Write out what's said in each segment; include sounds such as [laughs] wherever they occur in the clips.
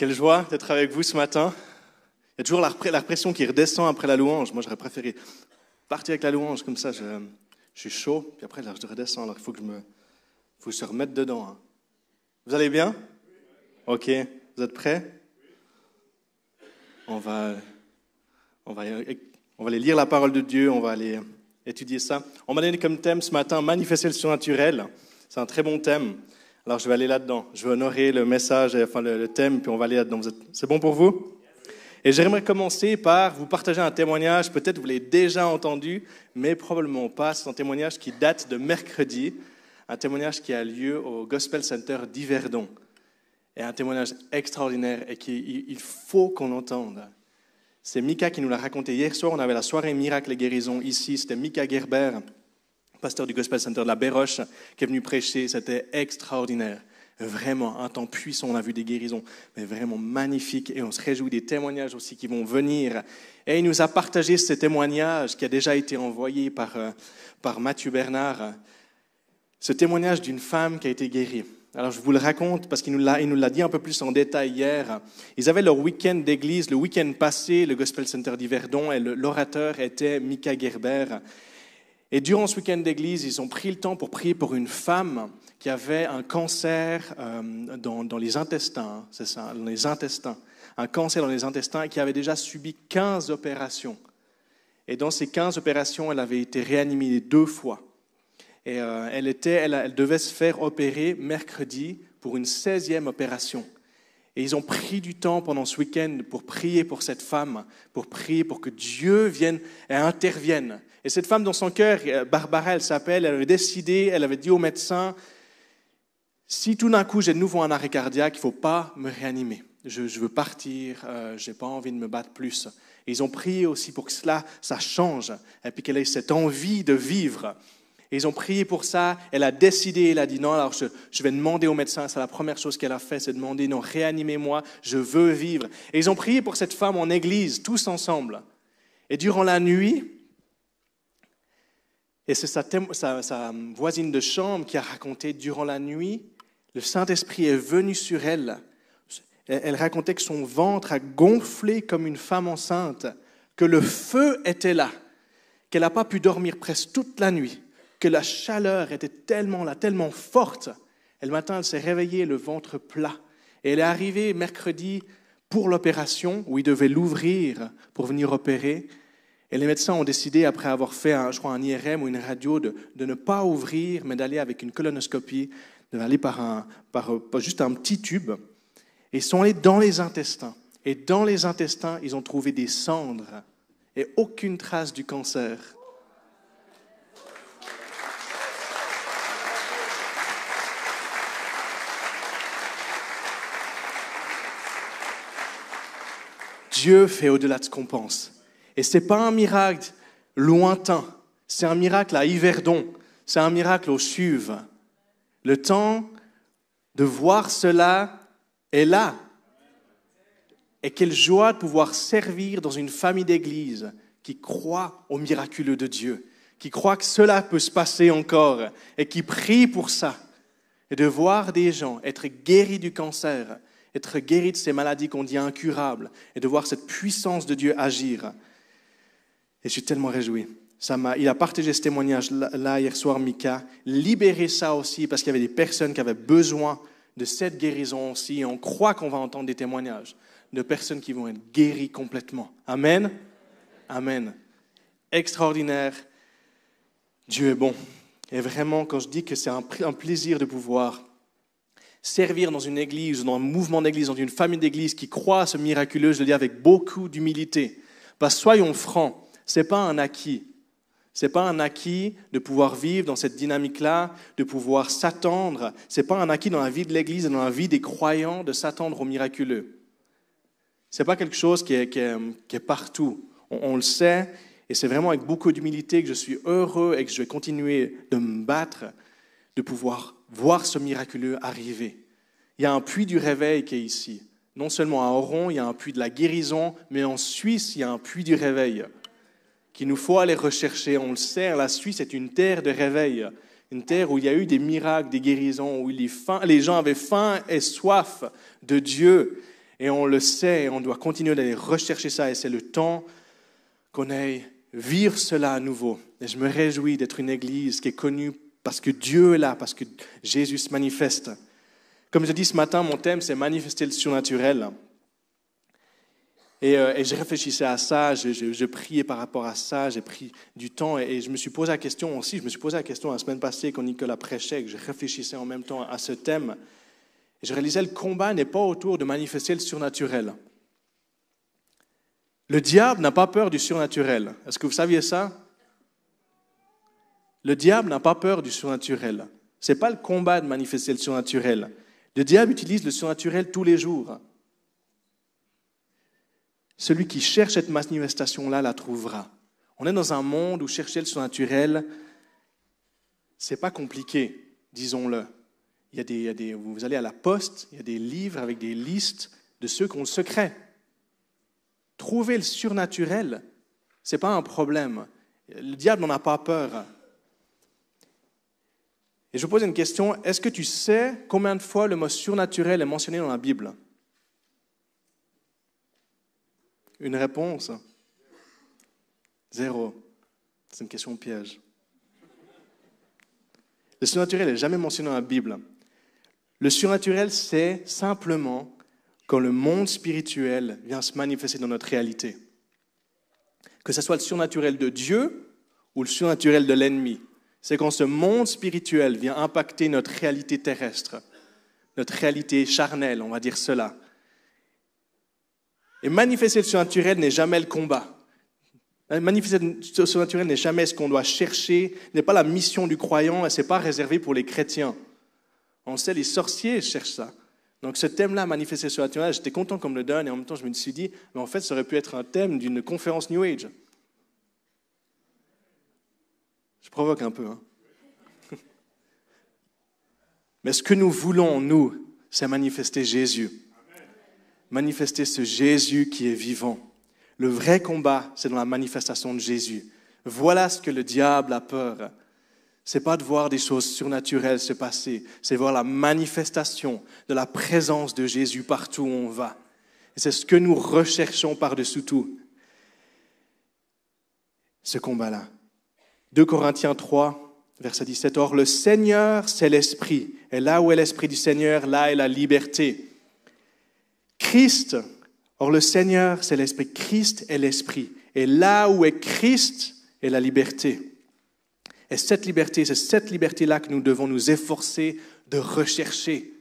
Quelle joie d'être avec vous ce matin. Il y a toujours la, la pression qui redescend après la louange. Moi, j'aurais préféré partir avec la louange, comme ça, je, suis chaud, puis après, là, je redescends. Alors, il faut que je me, faut remettre dedans. hein. Vous allez bien? Ok. Vous êtes prêts? On va, on, va, on va aller lire la parole de Dieu, on va aller étudier ça. On m'a donné comme thème ce matin manifester le surnaturel. C'est un très bon thème. Alors je vais aller là-dedans. Je vais honorer le message, enfin le, thème, puis on va aller là-dedans. C'est bon pour vous? Et j'aimerais commencer par vous partager un témoignage. Peut-être vous l'avez déjà entendu, mais probablement pas. C'est un témoignage qui date de mercredi, un témoignage qui a lieu au Gospel Center d'Yverdon. Et un témoignage extraordinaire et qu'il il faut qu'on entende. C'est Mika qui nous l'a raconté hier soir. On avait la soirée miracle et guérison ici. C'était Mika Gerber, pasteur du Gospel Center de la Béroche, qui est venu prêcher. C'était extraordinaire. Vraiment, un temps puissant. On a vu des guérisons, mais vraiment magnifique. Et on se réjouit des témoignages aussi qui vont venir. Et il nous a partagé ce témoignage qui a déjà été envoyé par, euh, par Mathieu Bernard. Ce témoignage d'une femme qui a été guérie. Alors je vous le raconte parce qu'il nous l'a dit un peu plus en détail hier. Ils avaient leur week-end d'église le week-end passé, le Gospel Center d'Yverdon, et l'orateur était Mika Gerber. Et durant ce week-end d'église, ils ont pris le temps pour prier pour une femme qui avait un cancer euh, dans, les intestins, c'est ça, dans les intestins, un cancer dans les intestins et qui avait déjà subi 15 opérations. Et dans ces 15 opérations, elle avait été réanimée deux fois. Et euh, elle, était, elle, elle devait se faire opérer mercredi pour une 16e opération. Et ils ont pris du temps pendant ce week-end pour prier pour cette femme, pour prier pour que Dieu vienne et intervienne. Et cette femme, dans son cœur, euh, Barbara, elle s'appelle, elle avait décidé, elle avait dit au médecin, si tout d'un coup j'ai de nouveau un arrêt cardiaque, il ne faut pas me réanimer. Je, veux partir, euh, je n'ai pas envie de me battre plus. Et ils ont prié aussi pour que cela, ça change, et puis qu'elle ait cette envie de vivre. Et ils ont prié pour ça. Elle a décidé, elle a dit non, alors je, je vais demander au médecin. C'est la première chose qu'elle a fait, c'est demander non, réanimez-moi, je veux vivre. Et ils ont prié pour cette femme en église, tous ensemble. Et durant la nuit, et c'est sa, sa voisine de chambre qui a raconté, durant la nuit, le Saint-Esprit est venu sur elle. Elle elle racontait que son ventre a gonflé comme une femme enceinte, que le feu était là, qu'elle n'a pas pu dormir presque toute la nuit, que la chaleur était tellement là, tellement forte. Et le matin, elle s'est réveillée, le ventre plat. Et elle est arrivée mercredi pour l'opération, où il devait l'ouvrir pour venir opérer. Et les médecins ont décidé, après avoir fait, un, je crois, un IRM ou une radio, de, ne pas ouvrir, mais d'aller avec une colonoscopie, d'aller par, un, par juste un petit tube. Et ils sont allés dans les intestins. Et dans les intestins, ils ont trouvé des cendres et aucune trace du cancer. Dieu fait au-delà de ce qu'on pense. Et ce n'est pas un miracle lointain, c'est un miracle à Yverdon, c'est un miracle au Chuve. Le temps de voir cela est là. Et quelle joie de pouvoir servir dans une famille d'église qui croit au miraculeux de Dieu, qui croit que cela peut se passer encore et qui prie pour ça. Et de voir des gens être guéris du cancer, être guéris de ces maladies qu'on dit incurables, et de voir cette puissance de Dieu agir. Et je suis tellement réjoui. Ça m'a, il a partagé ce témoignage là, hier soir, Mika. Libérer ça aussi, parce qu'il y avait des personnes qui avaient besoin de cette guérison aussi. Et on croit qu'on va entendre des témoignages de personnes qui vont être guéries complètement. Amen. Amen. Extraordinaire. Dieu est bon. Et vraiment, quand je dis que c'est un, un plaisir de pouvoir servir dans une église, dans un mouvement d'église, dans une famille d'église qui croit à ce miraculeux, je le dis avec beaucoup d'humilité. Parce que soyons francs, n'est pas un acquis. Ce n'est pas un acquis de pouvoir vivre dans cette dynamique-là, de pouvoir s'attendre. Ce n'est pas un acquis dans la vie de l'Église et dans la vie des croyants de s'attendre au miraculeux. Ce n'est pas quelque chose qui est, partout. On, le sait, et c'est vraiment avec beaucoup d'humilité que je suis heureux et que je vais continuer de me battre, de pouvoir voir ce miraculeux arriver. Il y a un puits du réveil qui est ici. Non seulement à Oron, il y a un puits de la guérison, mais en Suisse, il y a un puits du réveil qu'il nous faut aller rechercher. On le sait, la Suisse est une terre de réveil, une terre où il y a eu des miracles, des guérisons, où les, faim, les gens avaient faim et soif de Dieu. Et on le sait, on doit continuer d'aller rechercher ça, et c'est le temps qu'on aille vivre cela à nouveau. Et je me réjouis d'être une église qui est connue parce que Dieu est là, parce que Jésus se manifeste. Comme je dis ce matin, mon thème, c'est manifester le surnaturel. Et, euh, je réfléchissais à ça, je, priais par rapport à ça, j'ai pris du temps et, je me suis posé la question aussi, je me suis posé la question la semaine passée quand Nicolas prêchait, que je réfléchissais en même temps à ce thème. Et je réalisais le combat n'est pas autour de manifester le surnaturel. Le diable n'a pas peur du surnaturel. Est-ce que vous saviez ça? Le diable n'a pas peur du surnaturel. Ce n'est pas le combat de manifester le surnaturel. Le diable utilise le surnaturel tous les jours. Celui qui cherche cette manifestation-là la trouvera. On est dans un monde où chercher le surnaturel, c'est pas compliqué, disons-le. Il y, a des, vous allez à la poste, il y a des livres avec des listes de ceux qui ont le secret. Trouver le surnaturel, ce n'est pas un problème. Le diable n'en a pas peur. Et je vous pose une question, est-ce que tu sais combien de fois le mot surnaturel est mentionné dans la Bible? Une réponse Zéro. C'est une question piège. Le surnaturel n'est jamais mentionné dans la Bible. Le surnaturel, c'est simplement quand le monde spirituel vient se manifester dans notre réalité. Que ce soit le surnaturel de Dieu ou le surnaturel de l'ennemi. C'est quand ce monde spirituel vient impacter notre réalité terrestre, notre réalité charnelle, on va dire cela. Et manifester le surnaturel n'est jamais le combat. Manifester le surnaturel n'est jamais ce qu'on doit chercher, n'est pas la mission du croyant et ce n'est pas réservé pour les chrétiens. On sait, les sorciers cherchent ça. Donc ce thème-là, manifester le surnaturel, j'étais content qu'on me le donne et en même temps je me suis dit, mais en fait ça aurait pu être un thème d'une conférence New Age. Je provoque un peu. Hein. [laughs] Mais ce que nous voulons, nous, c'est manifester Jésus manifester ce Jésus qui est vivant. Le vrai combat, c'est dans la manifestation de Jésus. Voilà ce que le diable a peur. C'est pas de voir des choses surnaturelles se passer, c'est voir la manifestation de la présence de Jésus partout où on va. Et c'est ce que nous recherchons par-dessus tout. Ce combat-là. 2 Corinthiens 3, verset 17. Or, le Seigneur, c'est l'Esprit. Et là où est l'Esprit du Seigneur, là est la liberté. Christ, or le Seigneur, c'est l'Esprit. Christ est l'Esprit. Et là où est Christ est la liberté. Et cette liberté, c'est cette liberté-là que nous devons nous efforcer de rechercher.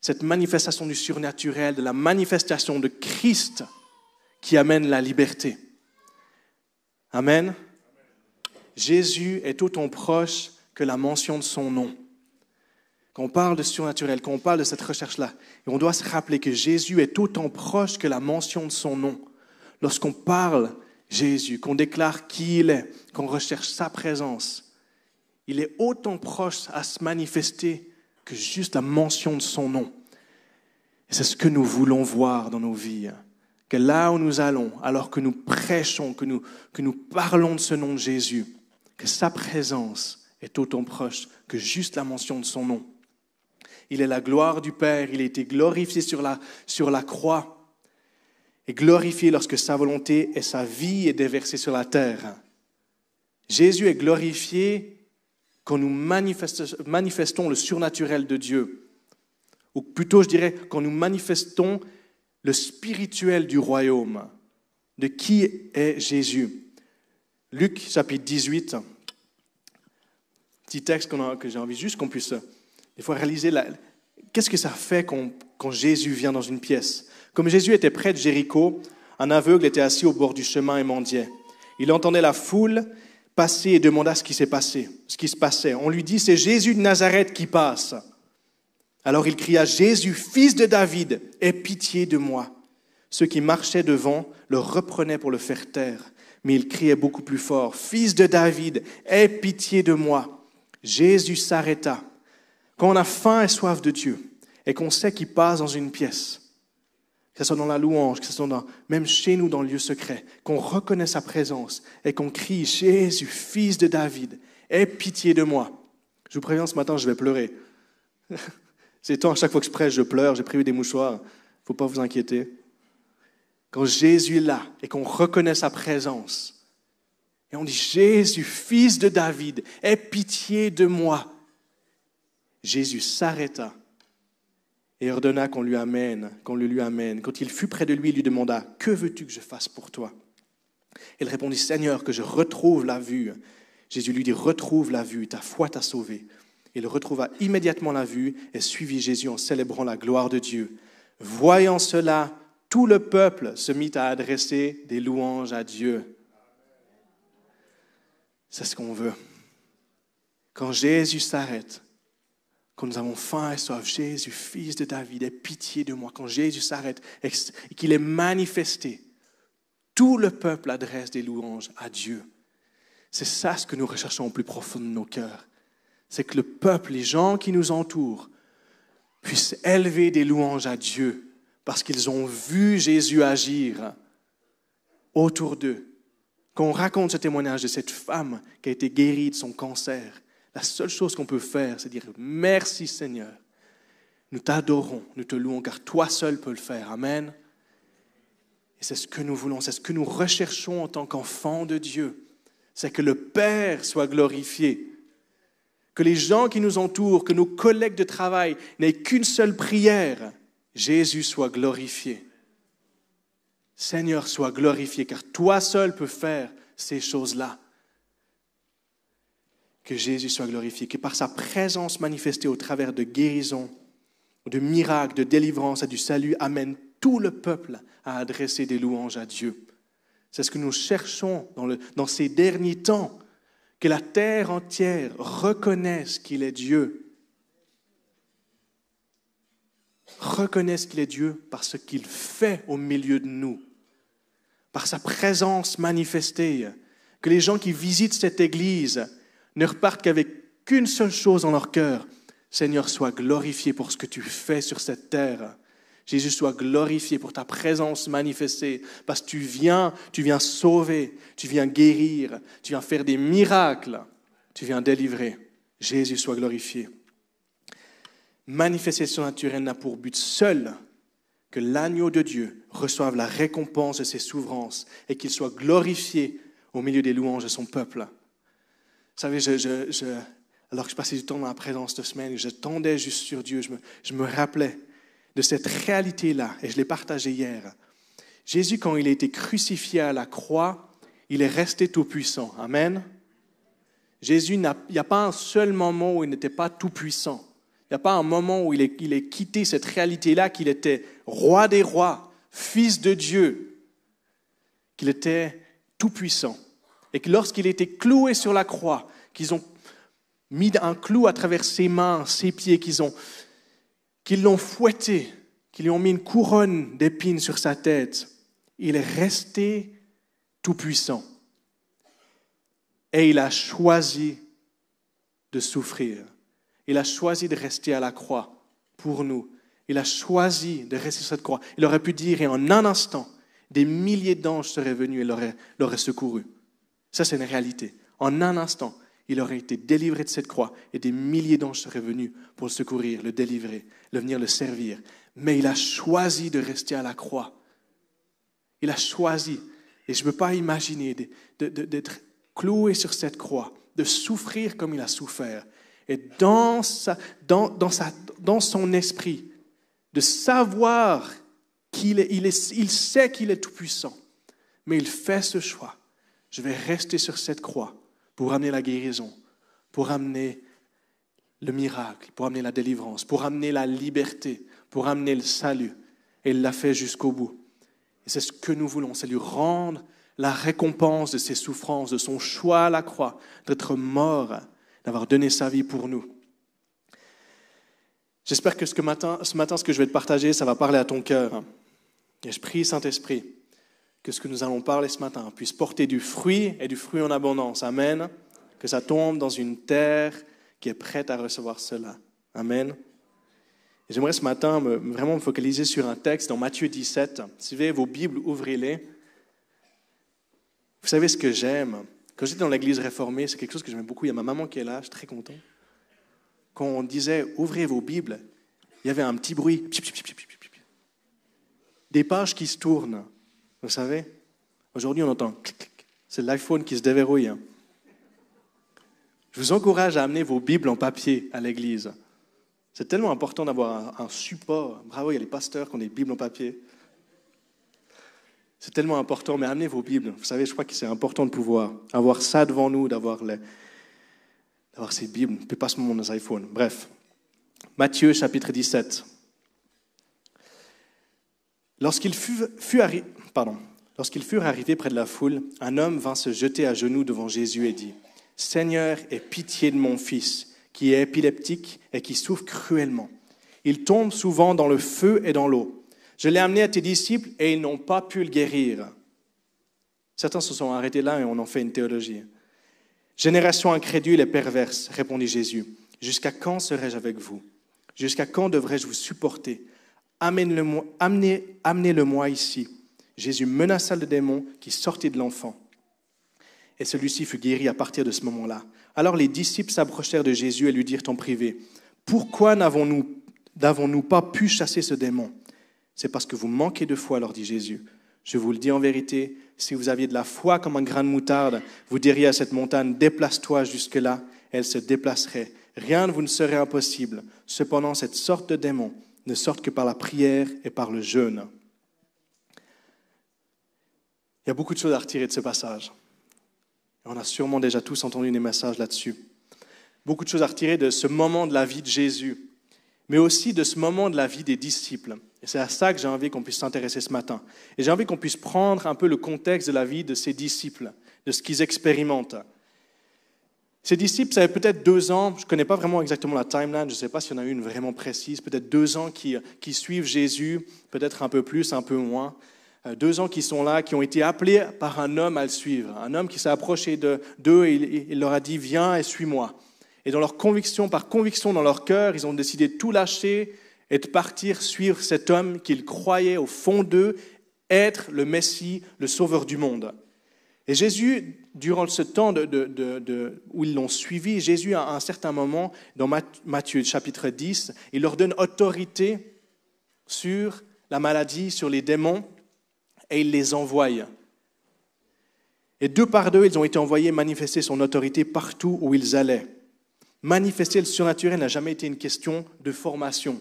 Cette manifestation du surnaturel, de la manifestation de Christ qui amène la liberté. Amen. Jésus est autant proche que la mention de son nom. Quand on parle de surnaturel, quand on parle de cette recherche-là, et on doit se rappeler que Jésus est autant proche que la mention de son nom. Lorsqu'on parle Jésus, qu'on déclare qui il est, qu'on recherche sa présence, il est autant proche à se manifester que juste la mention de son nom. Et c'est ce que nous voulons voir dans nos vies. Que là où nous allons, alors que nous prêchons, que nous, que nous parlons de ce nom de Jésus, que sa présence est autant proche que juste la mention de son nom. Il est la gloire du Père. Il a été glorifié sur la, sur la croix et glorifié lorsque sa volonté et sa vie est déversée sur la terre. Jésus est glorifié quand nous manifestons le surnaturel de Dieu. Ou plutôt, je dirais, quand nous manifestons le spirituel du royaume. De qui est Jésus? Luc chapitre 18, petit texte que j'ai envie juste qu'on puisse il faut réaliser qu'est-ce que ça fait quand, quand Jésus vient dans une pièce? Comme Jésus était près de Jéricho, un aveugle était assis au bord du chemin et mendiait. Il entendait la foule passer et demanda ce qui s'est passé, ce qui se passait. On lui dit, c'est Jésus de Nazareth qui passe. Alors il cria, Jésus, fils de David, aie pitié de moi. Ceux qui marchaient devant le reprenaient pour le faire taire, mais il criait beaucoup plus fort, Fils de David, aie pitié de moi. Jésus s'arrêta quand on a faim et soif de Dieu et qu'on sait qu'il passe dans une pièce, que ce soit dans la louange, que ce soit dans, même chez nous dans le lieu secret, qu'on reconnaît sa présence et qu'on crie Jésus, fils de David, aie pitié de moi. Je vous préviens, ce matin, je vais pleurer. [laughs] C'est temps, à chaque fois que je prêche, je pleure, j'ai prévu des mouchoirs. faut pas vous inquiéter. Quand Jésus est là et qu'on reconnaît sa présence, et on dit Jésus, fils de David, aie pitié de moi. Jésus s'arrêta et ordonna qu'on lui amène, qu'on le lui amène. Quand il fut près de lui, il lui demanda Que veux-tu que je fasse pour toi? Il répondit Seigneur, que je retrouve la vue. Jésus lui dit Retrouve la vue, ta foi t'a sauvé. Il retrouva immédiatement la vue et suivit Jésus en célébrant la gloire de Dieu. Voyant cela, tout le peuple se mit à adresser des louanges à Dieu. C'est ce qu'on veut. Quand Jésus s'arrête, quand nous avons faim et soif, Jésus, fils de David, aie pitié de moi. Quand Jésus s'arrête et qu'il est manifesté, tout le peuple adresse des louanges à Dieu. C'est ça ce que nous recherchons au plus profond de nos cœurs. C'est que le peuple, les gens qui nous entourent, puissent élever des louanges à Dieu parce qu'ils ont vu Jésus agir autour d'eux. Quand on raconte ce témoignage de cette femme qui a été guérie de son cancer, la seule chose qu'on peut faire, c'est dire merci Seigneur. Nous t'adorons, nous te louons, car toi seul peux le faire. Amen. Et c'est ce que nous voulons, c'est ce que nous recherchons en tant qu'enfants de Dieu. C'est que le Père soit glorifié. Que les gens qui nous entourent, que nos collègues de travail n'aient qu'une seule prière. Jésus soit glorifié. Seigneur, sois glorifié, car toi seul peux faire ces choses-là que Jésus soit glorifié, que par sa présence manifestée au travers de guérisons, de miracles, de délivrance et du salut, amène tout le peuple à adresser des louanges à Dieu. C'est ce que nous cherchons dans, dans ces derniers temps, que la terre entière reconnaisse qu'il est Dieu. Reconnaisse qu'il est Dieu par ce qu'il fait au milieu de nous, par sa présence manifestée, que les gens qui visitent cette église ne repartent qu'avec qu'une seule chose dans leur cœur. Seigneur, sois glorifié pour ce que tu fais sur cette terre. Jésus, sois glorifié pour ta présence manifestée, parce que tu viens, tu viens sauver, tu viens guérir, tu viens faire des miracles, tu viens délivrer. Jésus, sois glorifié. Manifestation naturelle n'a pour but seul que l'agneau de Dieu reçoive la récompense de ses souffrances et qu'il soit glorifié au milieu des louanges de son peuple. Vous savez, alors que je passais du temps dans la présence de semaine, je tendais juste sur Dieu, je me, rappelais de cette réalité-là, et je l'ai partagé hier. Jésus, quand il a été crucifié à la croix, il est resté tout-puissant. Amen. Jésus, il n'y a pas un seul moment où il n'était pas tout-puissant. Il n'y a pas un moment où il il est quitté cette réalité-là qu'il était roi des rois, fils de Dieu, qu'il était tout-puissant et que lorsqu'il était cloué sur la croix, qu'ils ont mis un clou à travers ses mains, ses pieds, qu'ils ont, l'ont fouetté, qu'ils lui ont mis une couronne d'épines sur sa tête, il est resté tout puissant. Et il a choisi de souffrir. Il a choisi de rester à la croix pour nous. Il a choisi de rester sur cette croix. Il aurait pu dire, et en un instant, des milliers d'anges seraient venus et l'auraient secouru. Ça, c'est une réalité. En un instant, il aurait été délivré de cette croix et des milliers d'anges seraient venus pour le secourir, le délivrer, le venir le servir. Mais il a choisi de rester à la croix. Il a choisi. Et je ne peux pas imaginer d'être cloué sur cette croix, de souffrir comme il a souffert. Et dans, sa, dans, dans, sa, dans son esprit, de savoir qu'il est, il, est, il sait qu'il est tout-puissant, mais il fait ce choix je vais rester sur cette croix pour amener la guérison, pour amener le miracle, pour amener la délivrance, pour amener la liberté, pour amener le salut. Et il l'a fait jusqu'au bout. Et c'est ce que nous voulons, c'est lui rendre la récompense de ses souffrances, de son choix à la croix, d'être mort, d'avoir donné sa vie pour nous. J'espère que ce, matin, ce matin, ce que je vais te partager, ça va parler à ton cœur. Et je prie, Saint-Esprit, que ce que nous allons parler ce matin puisse porter du fruit et du fruit en abondance. Amen. Que ça tombe dans une terre qui est prête à recevoir cela. Amen. J'aimerais ce matin vraiment me focaliser sur un texte dans Matthieu 17. Si vous avez vos Bibles, ouvrez-les. Vous savez ce que j'aime? Quand j'étais dans l'église réformée, c'est quelque chose que j'aimais beaucoup. Il y a ma maman qui est là, je suis très content. Quand on disait ouvrez vos Bibles, il y avait un petit bruit. des pages qui se tournent. Vous savez Aujourd'hui, on entend. C'est l'iPhone qui se déverrouille. hein. Je vous encourage à amener vos Bibles en papier à l'église. C'est tellement important d'avoir un, support. Bravo, il y a les pasteurs qui ont des Bibles en papier. C'est tellement important, mais amenez vos Bibles. Vous savez, je crois que c'est important de pouvoir avoir ça devant nous, d'avoir ces Bibles, puis pas seulement nos iPhones. Bref, Matthieu chapitre 17. Lorsqu'ils fut, fut pardon, lorsqu'ils furent arrivés près de la foule, un homme vint se jeter à genoux devant Jésus et dit, Seigneur, aie pitié de mon fils, qui est épileptique et qui souffre cruellement. Il tombe souvent dans le feu et dans l'eau. Je l'ai amené à tes disciples et ils n'ont pas pu le guérir. Certains se sont arrêtés là et on en fait une théologie. Génération incrédule et perverse, répondit Jésus. Jusqu'à quand serai-je avec vous? Jusqu'à quand devrais-je vous supporter? Amène-le-moi- Amenez, amenez-le-moi ici. Jésus menaça le démon qui sortit de l'enfant. Et celui-ci fut guéri à partir de ce moment-là. Alors les disciples s'approchèrent de Jésus et lui dirent en privé, Pourquoi n'avons-nous, pas pu chasser ce démon? C'est parce que vous manquez de foi, leur dit Jésus. Je vous le dis en vérité, si vous aviez de la foi comme un grain de moutarde, vous diriez à cette montagne, déplace-toi jusque-là, elle se déplacerait. Rien ne vous ne serait impossible. Cependant, cette sorte de démon ne sort que par la prière et par le jeûne. Il y a beaucoup de choses à retirer de ce passage. On a sûrement déjà tous entendu des messages là-dessus. Beaucoup de choses à retirer de ce moment de la vie de Jésus, mais aussi de ce moment de la vie des disciples. Et c'est à ça que j'ai envie qu'on puisse s'intéresser ce matin. Et j'ai envie qu'on puisse prendre un peu le contexte de la vie de ces disciples, de ce qu'ils expérimentent. Ces disciples, ça fait peut-être deux ans, je ne connais pas vraiment exactement la timeline, je ne sais pas s'il y en a une vraiment précise, peut-être deux ans qui, qui suivent Jésus, peut-être un peu plus, un peu moins. Euh, Deux ans qui sont là, qui ont été appelés par un homme à le suivre. Un homme qui s'est approché de- d'eux et il, leur a dit Viens et suis-moi. Et dans leur conviction, par conviction dans leur cœur, ils ont décidé de tout lâcher et de partir suivre cet homme qu'ils croyaient au fond d'eux être le Messie, le Sauveur du monde. Et Jésus, durant ce temps où ils l'ont suivi, Jésus, à un certain moment, dans Matt- Matthieu chapitre 10, il leur donne autorité sur la maladie, sur les démons, et il les envoie. Et deux par deux, ils ont été envoyés manifester son autorité partout où ils allaient. Manifester le surnaturel n'a jamais été une question de formation.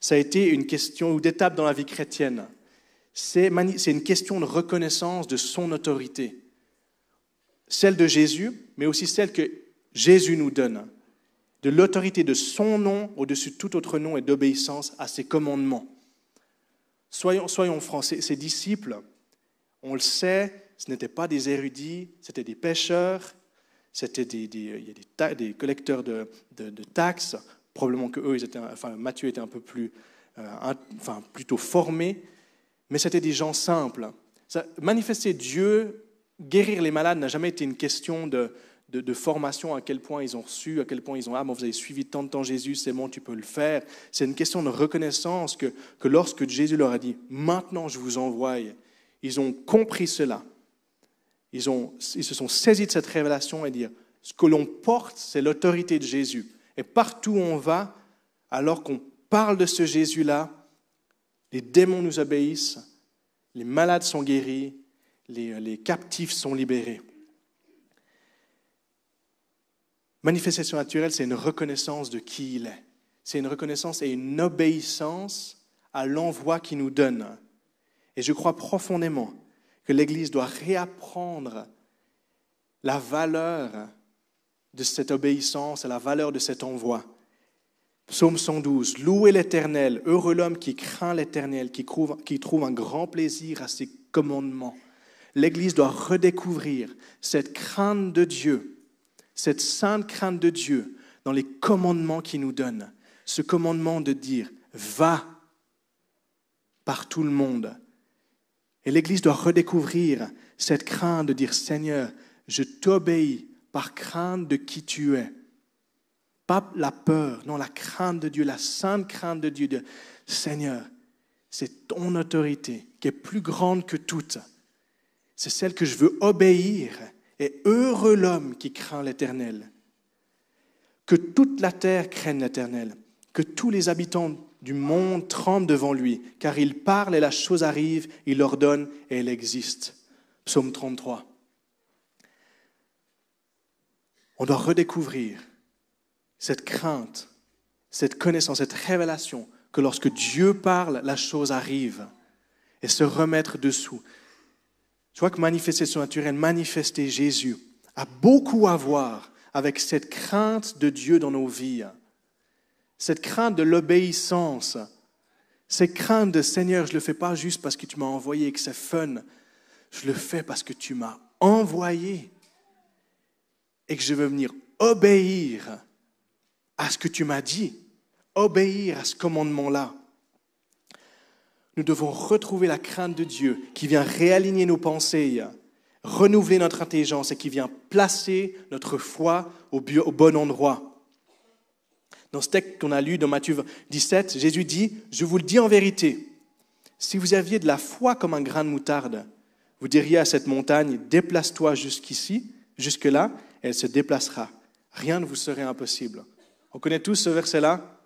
Ça a été une question ou d'étape dans la vie chrétienne. C'est une question de reconnaissance de son autorité. Celle de Jésus, mais aussi celle que Jésus nous donne. De l'autorité de son nom au-dessus de tout autre nom et d'obéissance à ses commandements. Soyons, soyons francs, ces, disciples, on le sait, ce n'étaient pas des érudits, c'était des pêcheurs, c'était des, il y a des, des collecteurs de, de- taxes, probablement que eux, ils étaient, enfin, Matthieu était un peu plus, euh, enfin, plutôt formé, mais c'était des gens simples. Manifester Dieu, guérir les malades n'a jamais été une question de, de, formation, à quel point ils ont reçu, à quel point ils ont, ah, bon, vous avez suivi tant de temps Jésus, c'est bon, tu peux le faire. C'est une question de reconnaissance que, que lorsque Jésus leur a dit, maintenant je vous envoie, ils ont compris cela. Ils, ont, ils se sont saisis de cette révélation et dire, ce que l'on porte, c'est l'autorité de Jésus. Et partout où on va, alors qu'on parle de ce Jésus-là, les démons nous obéissent, les malades sont guéris, les, les captifs sont libérés. Manifestation naturelle, c'est une reconnaissance de qui il est. C'est une reconnaissance et une obéissance à l'envoi qu'il nous donne. Et je crois profondément que l'Église doit réapprendre la valeur de cette obéissance et la valeur de cet envoi. Psaume 112, Louez l'Éternel, heureux l'homme qui craint l'Éternel, qui trouve, qui trouve un grand plaisir à ses commandements. L'Église doit redécouvrir cette crainte de Dieu, cette sainte crainte de Dieu dans les commandements qu'il nous donne. Ce commandement de dire, va par tout le monde. Et l'Église doit redécouvrir cette crainte de dire, Seigneur, je t'obéis par crainte de qui tu es. Pas la peur, non, la crainte de Dieu, la sainte crainte de Dieu. De, Seigneur, c'est ton autorité qui est plus grande que toute. C'est celle que je veux obéir. Et heureux l'homme qui craint l'Éternel. Que toute la terre craigne l'Éternel. Que tous les habitants du monde tremblent devant lui, car il parle et la chose arrive, il ordonne et elle existe. Psaume 33. On doit redécouvrir cette crainte, cette connaissance, cette révélation que lorsque Dieu parle, la chose arrive et se remettre dessous. Je vois que manifester surnaturel, manifester Jésus, a beaucoup à voir avec cette crainte de Dieu dans nos vies, cette crainte de l'obéissance, cette crainte de Seigneur, je ne le fais pas juste parce que tu m'as envoyé et que c'est fun, je le fais parce que tu m'as envoyé et que je veux venir obéir à ce que tu m'as dit, obéir à ce commandement-là. Nous devons retrouver la crainte de Dieu qui vient réaligner nos pensées, renouveler notre intelligence et qui vient placer notre foi au, bon endroit. Dans ce texte qu'on a lu dans Matthieu 17, Jésus dit, je vous le dis en vérité, si vous aviez de la foi comme un grain de moutarde, vous diriez à cette montagne, déplace-toi jusqu'ici, jusque-là, elle se déplacera. Rien ne vous serait impossible. On connaît tous ce verset-là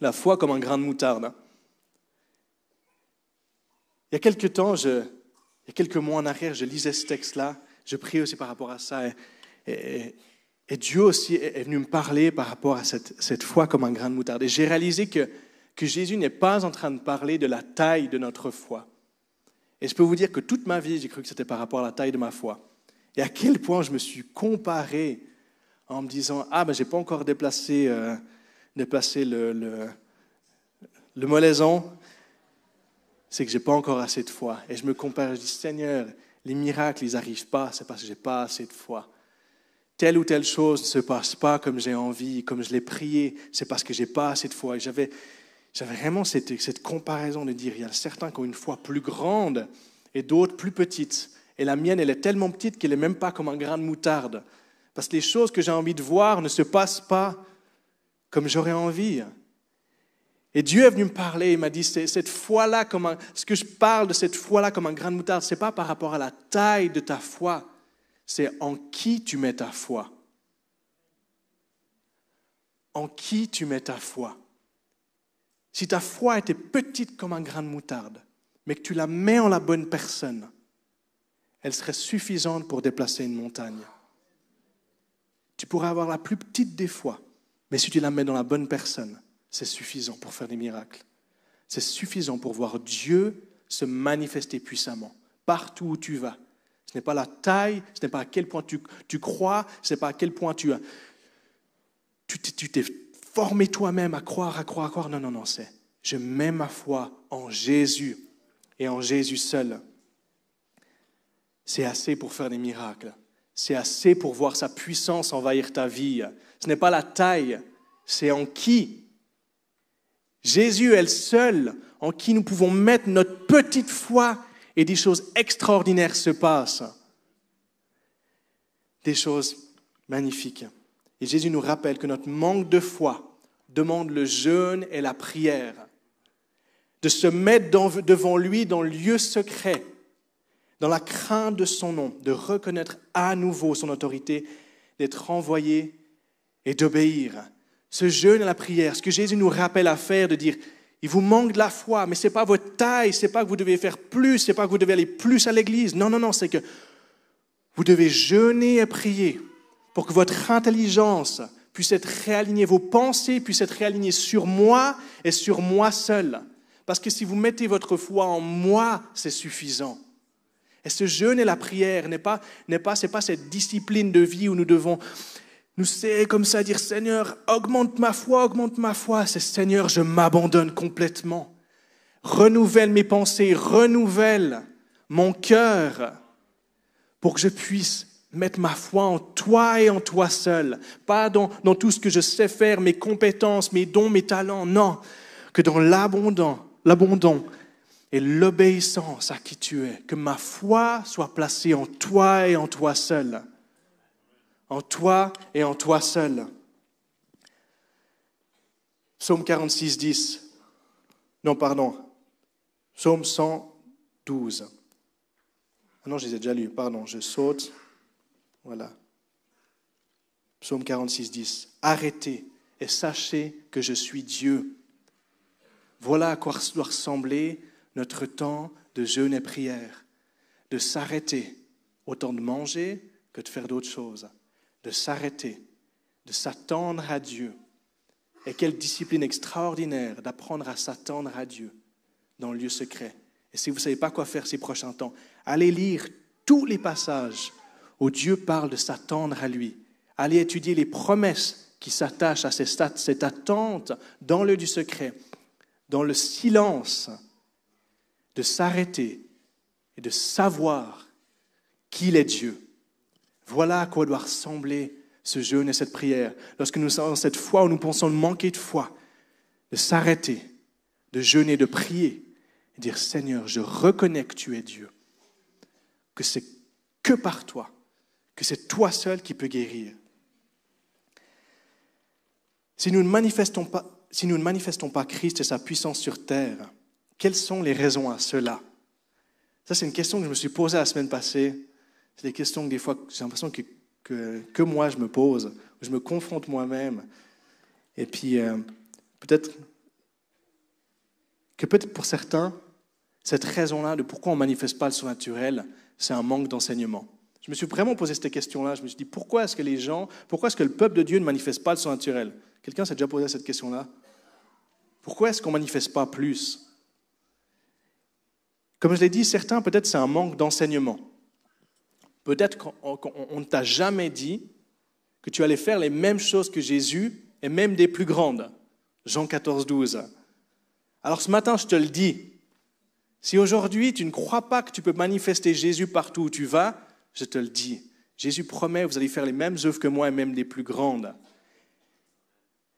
La foi comme un grain de moutarde. Il y a quelques temps, il y a quelques mois en arrière, je lisais ce texte-là, je priais aussi par rapport à ça, et, Dieu aussi est venu me parler par rapport à cette, cette foi comme un grain de moutarde. Et j'ai réalisé que, que Jésus n'est pas en train de parler de la taille de notre foi. Et je peux vous dire que toute ma vie, j'ai cru que c'était par rapport à la taille de ma foi. Et à quel point je me suis comparé en me disant Ah, ben, je n'ai pas encore déplacé, euh, déplacé le, le, le c'est que je n'ai pas encore assez de foi. Et je me compare, je dis Seigneur, les miracles, ils n'arrivent pas, c'est parce que je n'ai pas assez de foi. Telle ou telle chose ne se passe pas comme j'ai envie, comme je l'ai prié, c'est parce que je n'ai pas assez de foi. j'avais, j'avais vraiment cette, cette comparaison de dire il y a certains qui ont une foi plus grande et d'autres plus petites. Et la mienne, elle est tellement petite qu'elle n'est même pas comme un grain de moutarde. Parce que les choses que j'ai envie de voir ne se passent pas comme j'aurais envie. Et Dieu est venu me parler, il m'a dit, cette foi-là, ce que je parle de cette foi-là comme un grain de moutarde, ce n'est pas par rapport à la taille de ta foi, c'est en qui tu mets ta foi. En qui tu mets ta foi. Si ta foi était petite comme un grain de moutarde, mais que tu la mets en la bonne personne, elle serait suffisante pour déplacer une montagne. Tu pourrais avoir la plus petite des fois, mais si tu la mets dans la bonne personne, c'est suffisant pour faire des miracles. C'est suffisant pour voir Dieu se manifester puissamment partout où tu vas. Ce n'est pas la taille, ce n'est pas à quel point tu, tu crois, ce n'est pas à quel point tu as. Tu t'es formé toi-même à croire, à croire, à croire. Non, non, non, c'est je mets ma foi en Jésus et en Jésus seul c'est assez pour faire des miracles. C'est assez pour voir sa puissance envahir ta vie. Ce n'est pas la taille, c'est en qui. Jésus est le seul en qui nous pouvons mettre notre petite foi et des choses extraordinaires se passent. Des choses magnifiques. Et Jésus nous rappelle que notre manque de foi demande le jeûne et la prière. De se mettre devant lui dans le lieu secret dans la crainte de son nom, de reconnaître à nouveau son autorité, d'être envoyé et d'obéir. Ce jeûne et la prière, ce que Jésus nous rappelle à faire, de dire, il vous manque de la foi, mais ce n'est pas votre taille, ce n'est pas que vous devez faire plus, ce n'est pas que vous devez aller plus à l'église. Non, non, non, c'est que vous devez jeûner et prier pour que votre intelligence puisse être réalignée, vos pensées puissent être réalignées sur moi et sur moi seul. Parce que si vous mettez votre foi en moi, c'est suffisant. Et ce jeûne et la prière n'est pas, n'est pas, c'est pas cette discipline de vie où nous devons nous serrer comme ça, dire Seigneur, augmente ma foi, augmente ma foi. C'est Seigneur, je m'abandonne complètement. Renouvelle mes pensées, renouvelle mon cœur pour que je puisse mettre ma foi en toi et en toi seul. Pas dans, dans tout ce que je sais faire, mes compétences, mes dons, mes talents. Non, que dans l'abondant, l'abondant et l'obéissance à qui tu es. Que ma foi soit placée en toi et en toi seul. En toi et en toi seul. Psaume 46, 10. Non, pardon. Psaume 112. Ah non, je les ai déjà lus. Pardon, je saute. Voilà. Psaume 46, 10. Arrêtez et sachez que je suis Dieu. Voilà à quoi doit ressembler notre temps de jeûne et prière, de s'arrêter, autant de manger que de faire d'autres choses, de s'arrêter, de s'attendre à Dieu. Et quelle discipline extraordinaire d'apprendre à s'attendre à Dieu dans le lieu secret. Et si vous ne savez pas quoi faire ces prochains temps, allez lire tous les passages où Dieu parle de s'attendre à lui. Allez étudier les promesses qui s'attachent à cette attente dans le du secret, dans le silence, de s'arrêter et de savoir qu'il est Dieu. Voilà à quoi doit ressembler ce jeûne et cette prière. Lorsque nous sommes cette foi où nous pensons manquer de foi, de s'arrêter, de jeûner, de prier, et dire Seigneur, je reconnais que tu es Dieu, que c'est que par toi, que c'est toi seul qui peux guérir. Si nous ne manifestons pas, si nous ne manifestons pas Christ et sa puissance sur terre, quelles sont les raisons à cela? Ça, c'est une question que je me suis posée la semaine passée. C'est des questions que des fois, j'ai l'impression que, que, moi, je me pose, je me confronte moi-même. Et puis, euh, peut-être que peut-être pour certains, cette raison-là de pourquoi on ne manifeste pas le surnaturel, c'est un manque d'enseignement. Je me suis vraiment posé cette question-là. Je me suis dit, pourquoi est-ce que les gens, pourquoi est-ce que le peuple de Dieu ne manifeste pas le surnaturel? Quelqu'un s'est déjà posé cette question-là Pourquoi est-ce qu'on ne manifeste pas plus? Comme je l'ai dit, certains, peut-être c'est un manque d'enseignement. Peut-être qu'on ne t'a jamais dit que tu allais faire les mêmes choses que Jésus et même des plus grandes. Jean 14, 12. Alors ce matin, je te le dis. Si aujourd'hui tu ne crois pas que tu peux manifester Jésus partout où tu vas, je te le dis. Jésus promet, vous allez faire les mêmes œuvres que moi et même des plus grandes.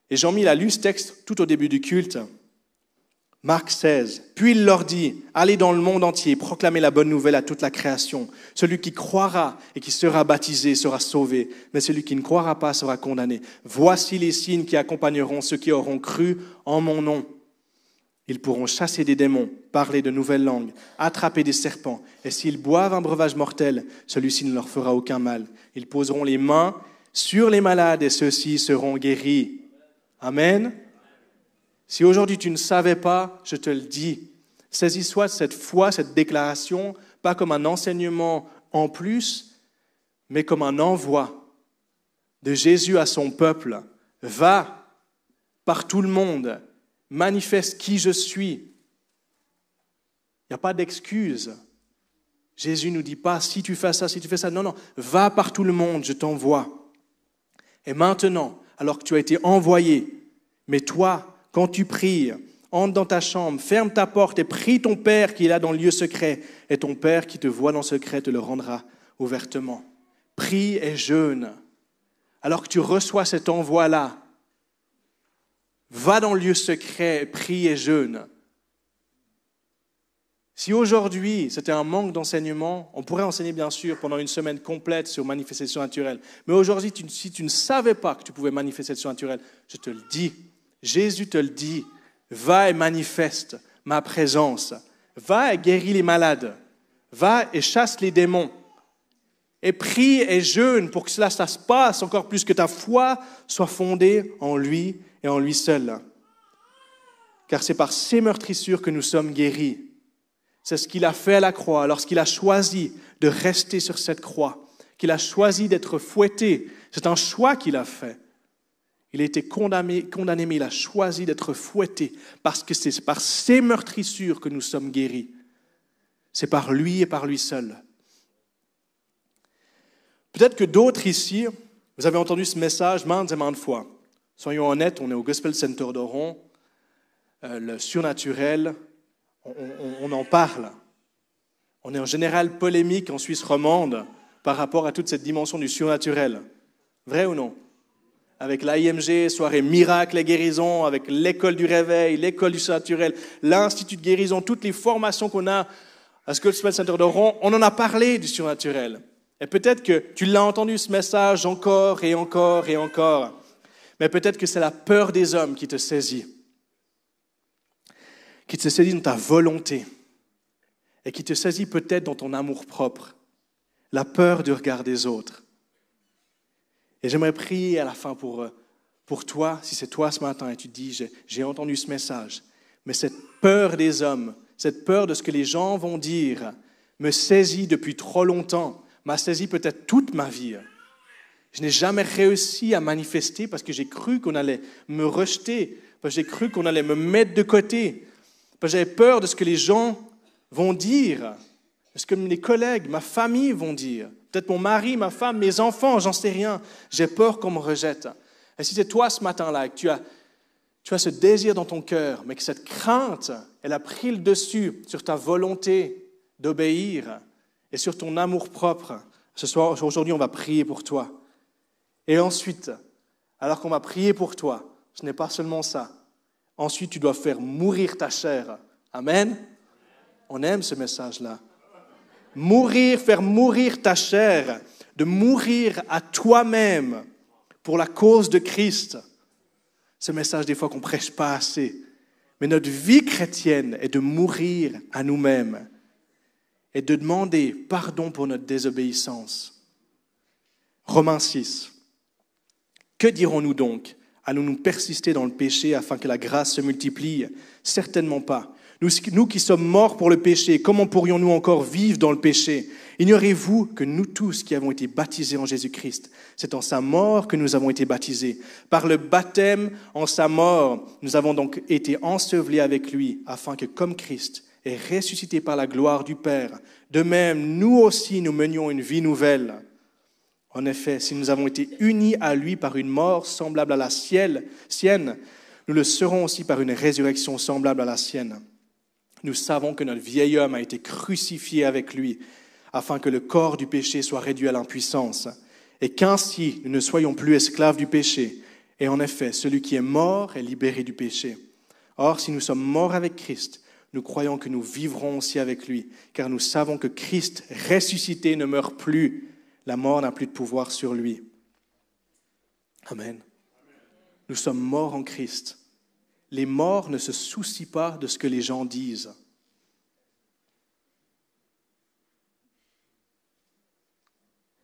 Et Jean-Mi a lu ce texte tout au début du culte. Marc 16. Puis il leur dit, allez dans le monde entier, proclamez la bonne nouvelle à toute la création. Celui qui croira et qui sera baptisé sera sauvé, mais celui qui ne croira pas sera condamné. Voici les signes qui accompagneront ceux qui auront cru en mon nom. Ils pourront chasser des démons, parler de nouvelles langues, attraper des serpents, et s'ils boivent un breuvage mortel, celui-ci ne leur fera aucun mal. Ils poseront les mains sur les malades et ceux-ci seront guéris. Amen. Si aujourd'hui tu ne savais pas, je te le dis, saisis-toi cette foi, cette déclaration, pas comme un enseignement en plus, mais comme un envoi de Jésus à son peuple. Va par tout le monde, manifeste qui je suis. Il n'y a pas d'excuse. Jésus ne nous dit pas si tu fais ça, si tu fais ça. Non, non, va par tout le monde, je t'envoie. Et maintenant, alors que tu as été envoyé, mais toi, quand tu pries, entre dans ta chambre, ferme ta porte et prie ton Père qui est là dans le lieu secret. Et ton Père qui te voit dans le secret te le rendra ouvertement. Prie et jeûne. Alors que tu reçois cet envoi-là, va dans le lieu secret, prie et jeûne. Si aujourd'hui c'était un manque d'enseignement, on pourrait enseigner bien sûr pendant une semaine complète sur manifestation naturelle. Mais aujourd'hui, si tu ne savais pas que tu pouvais manifester le naturel, je te le dis, Jésus te le dit, va et manifeste ma présence, va et guéris les malades, va et chasse les démons, et prie et jeûne pour que cela ça se passe encore plus, que ta foi soit fondée en lui et en lui seul. Car c'est par ses meurtrissures que nous sommes guéris. C'est ce qu'il a fait à la croix lorsqu'il a choisi de rester sur cette croix, qu'il a choisi d'être fouetté. C'est un choix qu'il a fait. Il a été condamné, condamné, mais il a choisi d'être fouetté parce que c'est par ses meurtrissures que nous sommes guéris. C'est par lui et par lui seul. Peut-être que d'autres ici, vous avez entendu ce message maintes et maintes fois. Soyons honnêtes, on est au Gospel Center d'Oron. Euh, le surnaturel, on, on en parle. On est en général polémique en Suisse romande par rapport à toute cette dimension du surnaturel. Vrai ou non? Avec l'AIMG, soirée miracle et guérison, avec l'école du réveil, l'école du naturel, l'institut de guérison, toutes les formations qu'on a à ce Gospel Center d'Oron, on en a parlé du surnaturel. Et peut-être que tu l'as entendu ce message encore et encore et encore, mais peut-être que c'est la peur des hommes qui te saisit, qui te saisit dans ta volonté et qui te saisit peut-être dans ton amour propre, la peur du regard des autres. Et j'aimerais prier à la fin pour, euh, pour toi, si c'est toi ce matin et tu te dis, j'ai entendu ce message, Mais cette peur des hommes, cette peur de ce que les gens vont dire, me saisit depuis trop longtemps, m'a saisi peut-être toute ma vie. Je n'ai jamais réussi à manifester parce que j'ai cru qu'on allait me rejeter, parce que j'ai cru qu'on allait me mettre de côté, parce que j'avais peur de ce que les gens vont dire, de ce que mes collègues, ma famille vont dire, peut-être mon mari, ma femme, mes enfants, j'en sais rien. J'ai peur qu'on me rejette. Et si c'est toi ce matin-là, que tu as, tu as ce désir dans ton cœur, mais que cette crainte, elle a pris le dessus sur ta volonté d'obéir et sur ton amour propre, ce soir, aujourd'hui, on va prier pour toi. Et ensuite, alors qu'on va prier pour toi, ce n'est pas seulement ça. Ensuite, tu dois faire mourir ta chair. Amen. On aime ce message-là. Mourir, faire mourir ta chair, de mourir à toi-même pour la cause de Christ. Ce message, des fois, qu'on prêche pas assez. Mais notre vie chrétienne est de mourir à nous-mêmes et de demander pardon pour notre désobéissance. Romains 6. Que dirons-nous donc? Allons-nous persister dans le péché afin que la grâce se multiplie? Certainement pas. Nous, nous, qui sommes morts pour le péché, comment pourrions-nous encore vivre dans le péché? Ignorez-vous que nous tous qui avons été baptisés en Jésus-Christ, c'est en sa mort que nous avons été baptisés. Par le baptême en sa mort, nous avons donc été ensevelis avec lui, afin que comme Christ est ressuscité par la gloire du Père, de même nous aussi nous menions une vie nouvelle. En effet, si nous avons été unis à lui par une mort semblable à la sienne, nous le serons aussi par une résurrection semblable à la sienne. Nous savons que notre vieil homme a été crucifié avec lui, afin que le corps du péché soit réduit à l'impuissance, et qu'ainsi nous ne soyons plus esclaves du péché. Et en effet, celui qui est mort est libéré du péché. Or, si nous sommes morts avec Christ, nous croyons que nous vivrons aussi avec lui, car nous savons que Christ ressuscité ne meurt plus, la mort n'a plus de pouvoir sur lui. Amen. Nous sommes morts en Christ. Les morts ne se soucient pas de ce que les gens disent.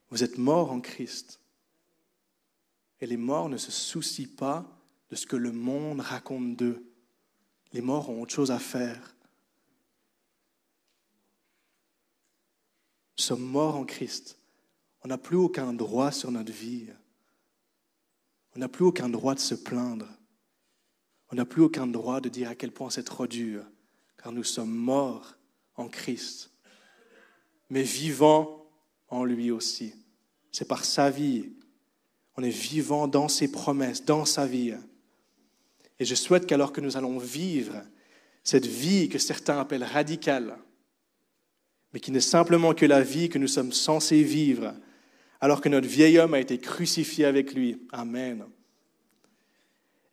Vous êtes morts en Christ. Et les morts ne se soucient pas de ce que le monde raconte d'eux. Les morts ont autre chose à faire. Nous sommes morts en Christ. On n'a plus aucun droit sur notre vie. On n'a plus aucun droit de se plaindre. On n'a plus aucun droit de dire à quel point c'est trop dur, car nous sommes morts en Christ, mais vivants en lui aussi. C'est par sa vie. On est vivant dans ses promesses, dans sa vie. Et je souhaite qu'alors que nous allons vivre cette vie que certains appellent radicale, mais qui n'est simplement que la vie que nous sommes censés vivre alors que notre vieil homme a été crucifié avec lui. Amen.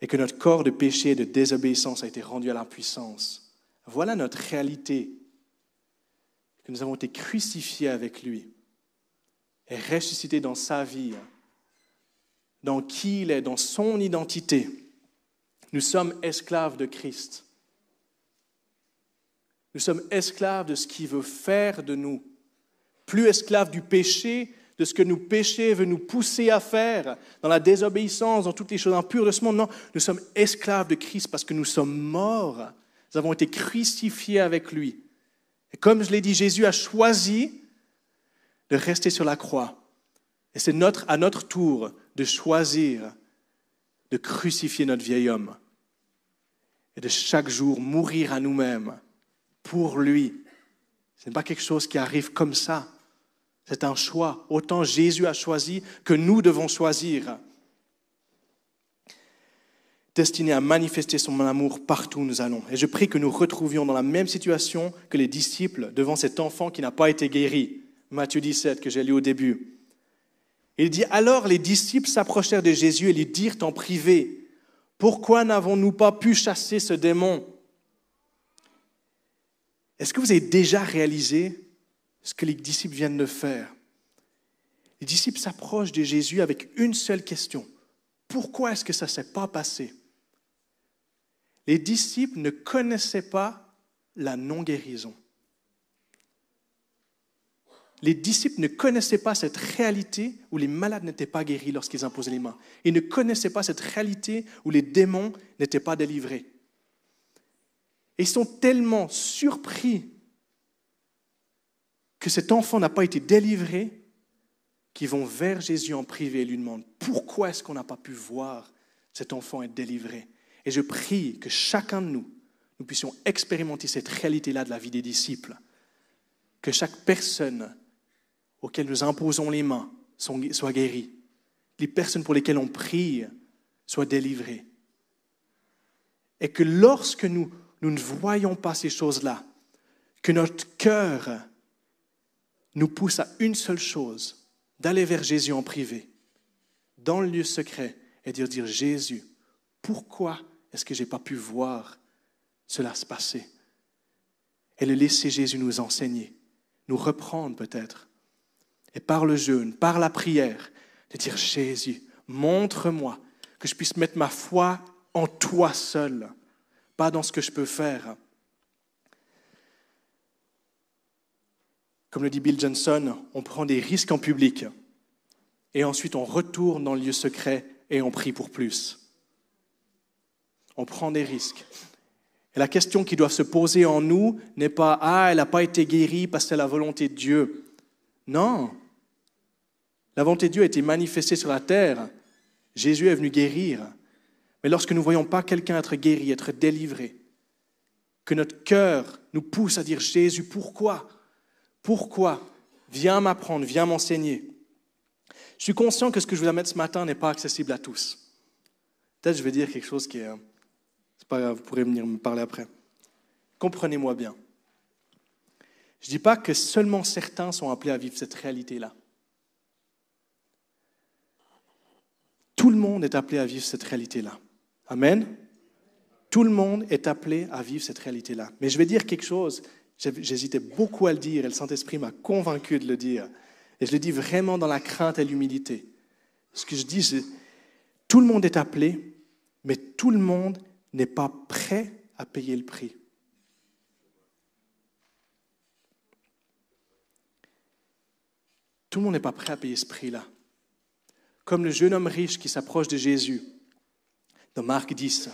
Et que notre corps de péché et de désobéissance a été rendu à l'impuissance. Voilà notre réalité. Que nous avons été crucifiés avec lui et ressuscités dans sa vie, dans qui il est, dans son identité. Nous sommes esclaves de Christ. Nous sommes esclaves de ce qu'il veut faire de nous. Plus esclaves du péché, de ce que nous péchés veut nous pousser à faire, dans la désobéissance, dans toutes les choses impures de ce monde. Non, nous sommes esclaves de Christ parce que nous sommes morts. Nous avons été crucifiés avec lui. Et comme je l'ai dit, Jésus a choisi de rester sur la croix. Et c'est notre, à notre tour de choisir de crucifier notre vieil homme et de chaque jour mourir à nous-mêmes pour lui. Ce n'est pas quelque chose qui arrive comme ça. C'est un choix. Autant Jésus a choisi que nous devons choisir. Destiné à manifester son amour partout où nous allons. Et je prie que nous retrouvions dans la même situation que les disciples devant cet enfant qui n'a pas été guéri. Matthieu 17 que j'ai lu au début. Il dit alors les disciples s'approchèrent de Jésus et lui dirent en privé, pourquoi n'avons-nous pas pu chasser ce démon? Est-ce que vous avez déjà réalisé ce que les disciples viennent de faire. Les disciples s'approchent de Jésus avec une seule question. Pourquoi est-ce que ça ne s'est pas passé? Les disciples ne connaissaient pas la non-guérison. Les disciples ne connaissaient pas cette réalité où les malades n'étaient pas guéris lorsqu'ils imposaient les mains. Ils ne connaissaient pas cette réalité où les démons n'étaient pas délivrés. Ils sont tellement surpris que cet enfant n'a pas été délivré qu'ils vont vers Jésus en privé et lui demandent pourquoi est-ce qu'on n'a pas pu voir cet enfant être délivré? Et je prie que chacun de nous, nous puissions expérimenter cette réalité-là de la vie des disciples. Que chaque personne auquel nous imposons les mains soit guérie. Les personnes pour lesquelles on prie soient délivrées. Et que lorsque nous, nous ne voyons pas ces choses-là, que notre cœur nous pousse à une seule chose, d'aller vers Jésus en privé, dans le lieu secret, et dire, dire Jésus, pourquoi est-ce que je n'ai pas pu voir cela se passer? Et le laisser Jésus nous enseigner, nous reprendre peut-être. Et par le jeûne, par la prière, de dire Jésus, montre-moi que je puisse mettre ma foi en toi seul, pas dans ce que je peux faire. Comme le dit Bill Johnson, on prend des risques en public et ensuite on retourne dans le lieu secret et on prie pour plus. On prend des risques. Et la question qui doit se poser en nous n'est pas Ah, elle n'a pas été guérie parce que c'est la volonté de Dieu. Non. La volonté de Dieu a été manifestée sur la terre. Jésus est venu guérir. Mais lorsque nous ne voyons pas quelqu'un être guéri, être délivré, que notre cœur nous pousse à dire Jésus, pourquoi? Pourquoi Viens m'apprendre, viens m'enseigner. Je suis conscient que ce que je vous amène ce matin n'est pas accessible à tous. Peut-être je vais dire quelque chose qui est... C'est pas vous pourrez venir me parler après. Comprenez-moi bien. Je ne dis pas que seulement certains sont appelés à vivre cette réalité-là. Tout le monde est appelé à vivre cette réalité-là. Amen. Tout le monde est appelé à vivre cette réalité-là. Mais je vais dire quelque chose J'hésitais beaucoup à le dire et le Saint-Esprit m'a convaincu de le dire. Et je le dis vraiment dans la crainte et l'humilité. Ce que je dis, c'est tout le monde est appelé, mais tout le monde n'est pas prêt à payer le prix. Tout le monde n'est pas prêt à payer ce prix-là. Comme le jeune homme riche qui s'approche de Jésus dans Marc 10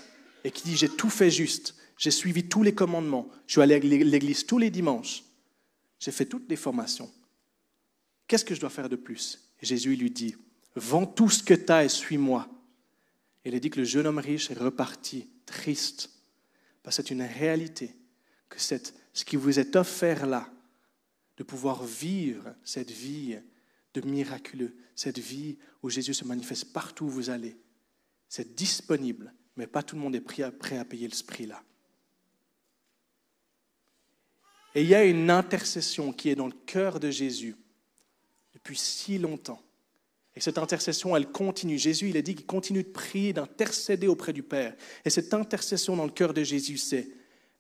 et qui dit J'ai tout fait juste, j'ai suivi tous les commandements. Je suis allé à l'église tous les dimanches. J'ai fait toutes les formations. Qu'est-ce que je dois faire de plus? Jésus lui dit, vends tout ce que tu as et suis-moi. Et il dit que le jeune homme riche est reparti, triste, parce que c'est une réalité, que ce qui vous est offert là, de pouvoir vivre cette vie de miraculeux, cette vie où Jésus se manifeste partout où vous allez, c'est disponible, mais pas tout le monde est prêt à payer ce prix-là. Et il y a une intercession qui est dans le cœur de Jésus depuis si longtemps. Et cette intercession, elle continue. Jésus, il a dit qu'il continue de prier, d'intercéder auprès du Père. Et cette intercession dans le cœur de Jésus, c'est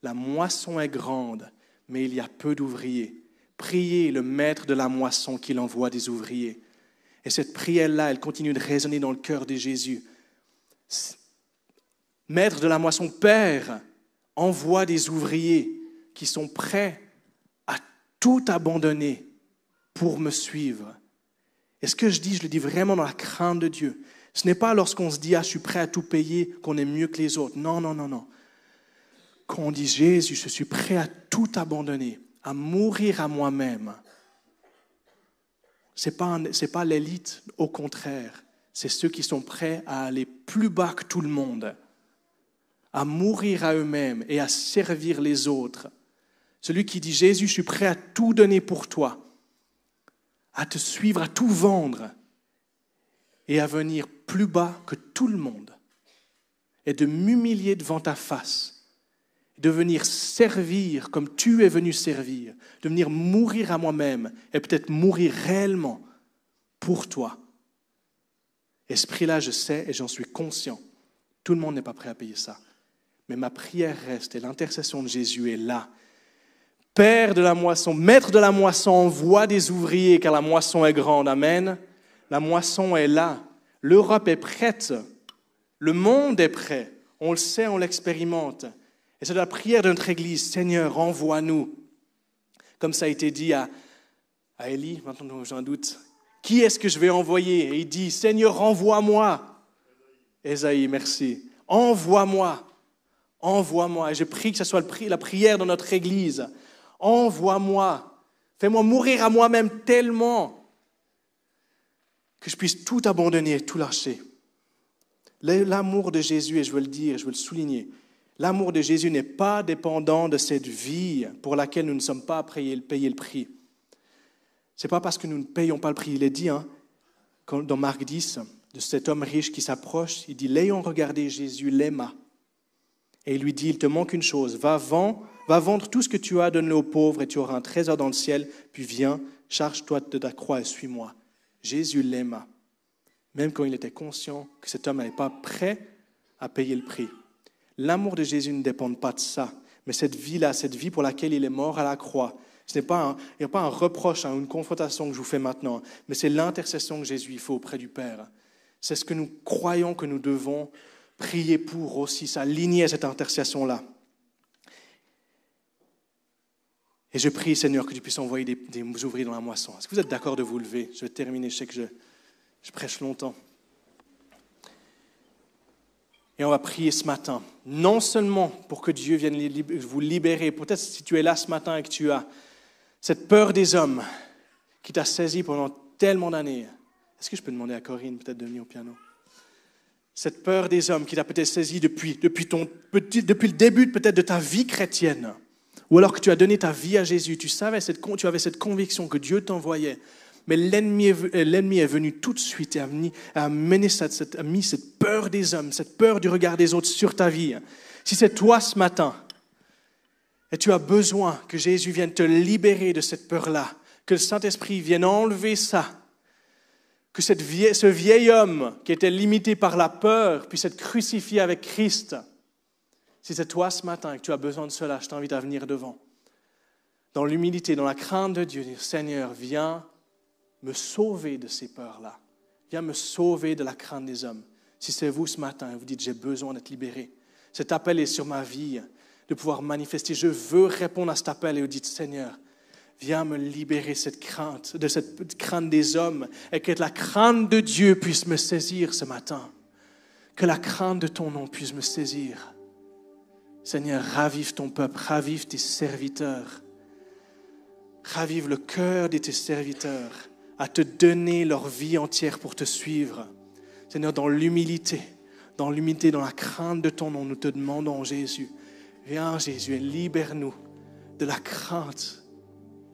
la moisson est grande, mais il y a peu d'ouvriers. Priez le maître de la moisson qu'il envoie des ouvriers. Et cette prière-là, elle continue de résonner dans le cœur de Jésus. Maître de la moisson, Père, envoie des ouvriers qui sont prêts tout abandonner pour me suivre. Et ce que je dis, je le dis vraiment dans la crainte de Dieu? Ce n'est pas lorsqu'on se dit, ah, je suis prêt à tout payer, qu'on est mieux que les autres. Non, non, non, non. Quand on dit, Jésus, je suis prêt à tout abandonner, à mourir à moi-même. Ce n'est pas l'élite, au contraire. C'est ceux qui sont prêts à aller plus bas que tout le monde, à mourir à eux-mêmes et à servir les autres. Celui qui dit Jésus, je suis prêt à tout donner pour toi, à te suivre, à tout vendre et à venir plus bas que tout le monde et de m'humilier devant ta face, de venir servir comme tu es venu servir, de venir mourir à moi-même et peut-être mourir réellement pour toi. Esprit-là, je sais et j'en suis conscient. Tout le monde n'est pas prêt à payer ça. Mais ma prière reste et l'intercession de Jésus est là Père de la moisson, maître de la moisson, envoie des ouvriers car la moisson est grande. Amen. La moisson est là. L'Europe est prête. Le monde est prêt. On le sait, on l'expérimente. Et c'est la prière de notre Église. Seigneur, envoie-nous. Comme ça a été dit à, à Élie, maintenant un doute. Qui est-ce que je vais envoyer? Et il dit, Seigneur, envoie-moi. Esaïe, merci. Envoie-moi. Envoie-moi. Et je prie que ce soit la prière dans notre Église. Envoie-moi. Fais-moi mourir à moi-même tellement que je puisse tout abandonner, tout lâcher. L'amour de Jésus, et je veux le dire, je veux le souligner, l'amour de Jésus n'est pas dépendant de cette vie pour laquelle nous ne sommes pas payés payer le prix. Ce n'est pas parce que nous ne payons pas le prix. Il est dit hein, dans Marc 10 de cet homme riche qui s'approche, il dit, l'ayant regardé, Jésus l'aima. Et il lui dit, il te manque une chose, va, va vendre tout ce que tu as, donne-le aux pauvres et tu auras un trésor dans le ciel, puis viens, charge-toi de ta croix et suis-moi. Jésus l'aima, même quand il était conscient que cet homme n'était pas prêt à payer le prix. L'amour de Jésus ne dépend pas de ça, mais cette vie-là, cette vie pour laquelle il est mort à la croix, ce n'est pas un, reproche, hein, une confrontation que je vous fais maintenant, mais c'est l'intercession que Jésus fait auprès du Père. C'est ce que nous croyons que nous devons prier pour aussi, s'aligner à cette intercession-là. Et je prie, Seigneur, que tu puisses envoyer des, ouvriers dans la moisson. Est-ce que vous êtes d'accord de vous lever? Je vais terminer, je sais que je, je prêche longtemps. Et on va prier ce matin, non seulement pour que Dieu vienne vous libérer, peut-être si tu es là ce matin et que tu as cette peur des hommes qui t'a saisi pendant tellement d'années. Est-ce que je peux demander à Corinne peut-être de venir au piano? Cette peur des hommes qui t'a peut-être saisi depuis, depuis, ton, depuis le début peut-être de ta vie chrétienne. Ou alors que tu as donné ta vie à Jésus, tu savais, cette, tu avais cette conviction que Dieu t'envoyait. Mais l'ennemi est, est, venu tout de suite et a, mis, a, cette, mis cette peur des hommes, cette peur du regard des autres sur ta vie. Si c'est toi ce matin, et tu as besoin que Jésus vienne te libérer de cette peur-là, que le Saint-Esprit vienne enlever ça, que cette ce vieil homme qui était limité par la peur puisse être crucifié avec Christ. Si c'est toi ce matin que tu as besoin de cela, je t'invite à venir devant. Dans l'humilité, dans la crainte de Dieu, dire Seigneur, viens me sauver de ces peurs-là. Viens me sauver de la crainte des hommes. Si c'est vous ce matin et vous dites j'ai besoin d'être libéré, cet appel est sur ma vie, de pouvoir manifester. Je veux répondre à cet appel et vous dites Seigneur, viens me libérer cette crainte, de cette crainte des hommes et que la crainte de Dieu puisse me saisir ce matin. Que la crainte de ton nom puisse me saisir. Seigneur, ravive ton peuple, ravive tes serviteurs. Ravive le cœur de tes serviteurs à te donner leur vie entière pour te suivre. Seigneur, dans l'humilité, dans l'humilité, dans la crainte de ton nom, nous te demandons, Jésus, viens Jésus et libère-nous de la crainte.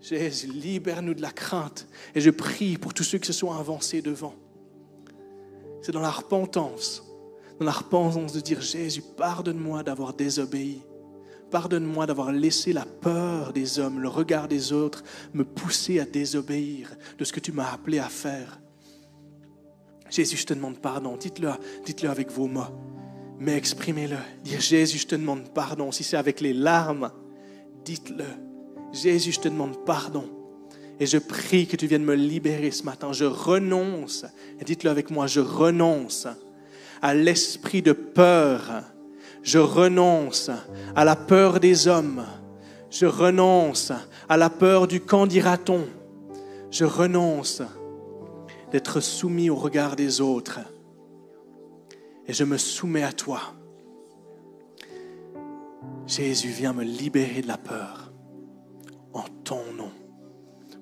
Jésus, libère-nous de la crainte. Et je prie pour tous ceux qui se sont avancés devant. C'est dans la repentance la repentance de dire Jésus, pardonne-moi d'avoir désobéi. Pardonne-moi d'avoir laissé la peur des hommes, le regard des autres me pousser à désobéir de ce que tu m'as appelé à faire. Jésus, je te demande pardon. Dites-le dites -le avec vos mots, mais exprimez-le. Dire Jésus, je te demande pardon. Si c'est avec les larmes, dites-le. Jésus, je te demande pardon. Et je prie que tu viennes me libérer ce matin. Je renonce. Et dites-le avec moi, je renonce à l'esprit de peur. Je renonce à la peur des hommes. Je renonce à la peur du quand dira-t-on. Je renonce d'être soumis au regard des autres. Et je me soumets à toi. Jésus, viens me libérer de la peur en ton nom,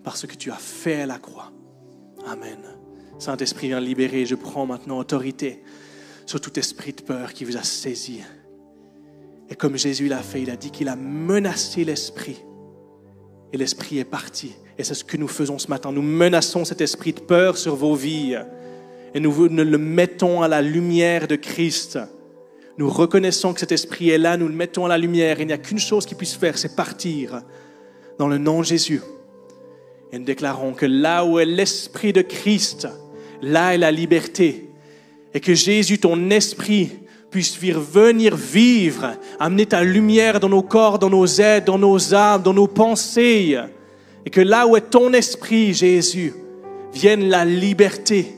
parce que tu as fait la croix. Amen. Saint-Esprit, viens libérer. Je prends maintenant autorité sur tout esprit de peur qui vous a saisi. Et comme Jésus l'a fait, il a dit qu'il a menacé l'esprit. Et l'esprit est parti. Et c'est ce que nous faisons ce matin. Nous menaçons cet esprit de peur sur vos vies. Et nous le mettons à la lumière de Christ. Nous reconnaissons que cet esprit est là, nous le mettons à la lumière. Il n'y a qu'une chose qui puisse faire, c'est partir dans le nom de Jésus. Et nous déclarons que là où est l'esprit de Christ, là est la liberté. Et que Jésus, ton esprit, puisse venir vivre, amener ta lumière dans nos corps, dans nos aides, dans nos âmes, dans nos pensées. Et que là où est ton esprit, Jésus, vienne la liberté.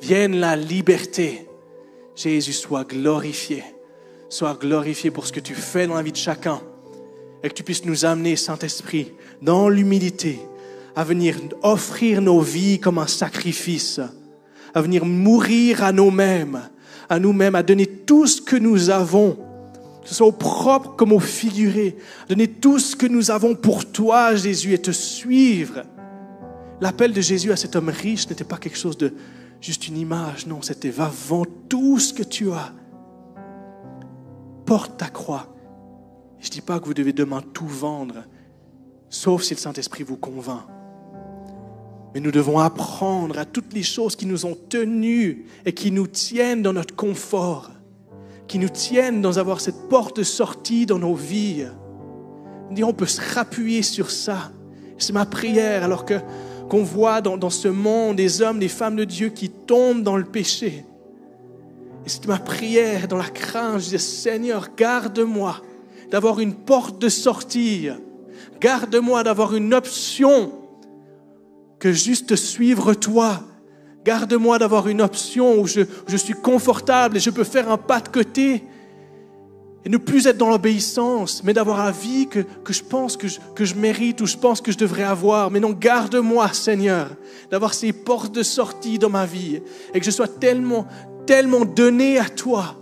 Vienne la liberté. Jésus, soit glorifié. Sois glorifié pour ce que tu fais dans la vie de chacun. Et que tu puisses nous amener, Saint-Esprit, dans l'humilité, à venir offrir nos vies comme un sacrifice à venir mourir à nous-mêmes, à nous-mêmes, à donner tout ce que nous avons, que ce soit au propre comme au figuré. Donner tout ce que nous avons pour toi, Jésus, et te suivre. L'appel de Jésus à cet homme riche n'était pas quelque chose de juste une image, non, c'était va vends tout ce que tu as. Porte ta croix. Je ne dis pas que vous devez demain tout vendre, sauf si le Saint-Esprit vous convainc. Mais nous devons apprendre à toutes les choses qui nous ont tenus et qui nous tiennent dans notre confort, qui nous tiennent dans avoir cette porte de sortie dans nos vies. On peut se rappuyer sur ça. C'est ma prière alors que qu'on voit dans, dans, ce monde des hommes, des femmes de Dieu qui tombent dans le péché. Et c'est ma prière dans la crainte. Je dis, Seigneur, garde-moi d'avoir une porte de sortie. Garde-moi d'avoir une option que juste suivre toi. Garde-moi d'avoir une option où je, je, suis confortable et je peux faire un pas de côté et ne plus être dans l'obéissance, mais d'avoir la vie que, que je pense que je, que je mérite ou je pense que je devrais avoir. Mais non, garde-moi, Seigneur, d'avoir ces portes de sortie dans ma vie et que je sois tellement, tellement donné à toi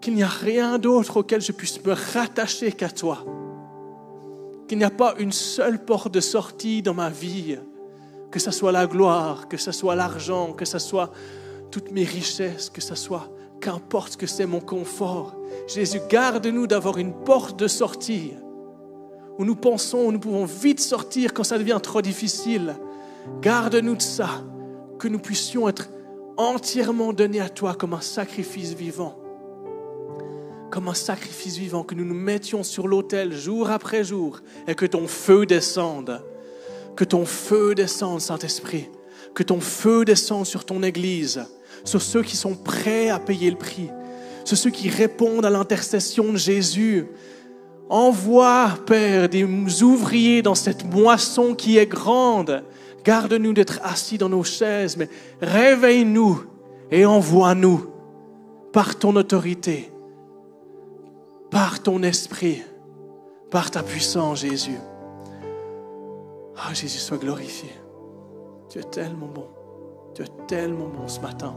qu'il n'y a rien d'autre auquel je puisse me rattacher qu'à toi. Qu'il n'y a pas une seule porte de sortie dans ma vie que ce soit la gloire, que ce soit l'argent, que ce soit toutes mes richesses, que ce soit qu'importe que c'est mon confort. Jésus, garde-nous d'avoir une porte de sortie où nous pensons, où nous pouvons vite sortir quand ça devient trop difficile. Garde-nous de ça, que nous puissions être entièrement donnés à toi comme un sacrifice vivant. Comme un sacrifice vivant, que nous nous mettions sur l'autel jour après jour et que ton feu descende que ton feu descende, Saint-Esprit. Que ton feu descende sur ton Église, sur ceux qui sont prêts à payer le prix, sur ceux qui répondent à l'intercession de Jésus. Envoie, Père, des ouvriers dans cette moisson qui est grande. Garde-nous d'être assis dans nos chaises, mais réveille-nous et envoie-nous par ton autorité, par ton esprit, par ta puissance, Jésus. Ah, Jésus, sois glorifié. Tu es tellement bon. Tu es tellement bon ce matin.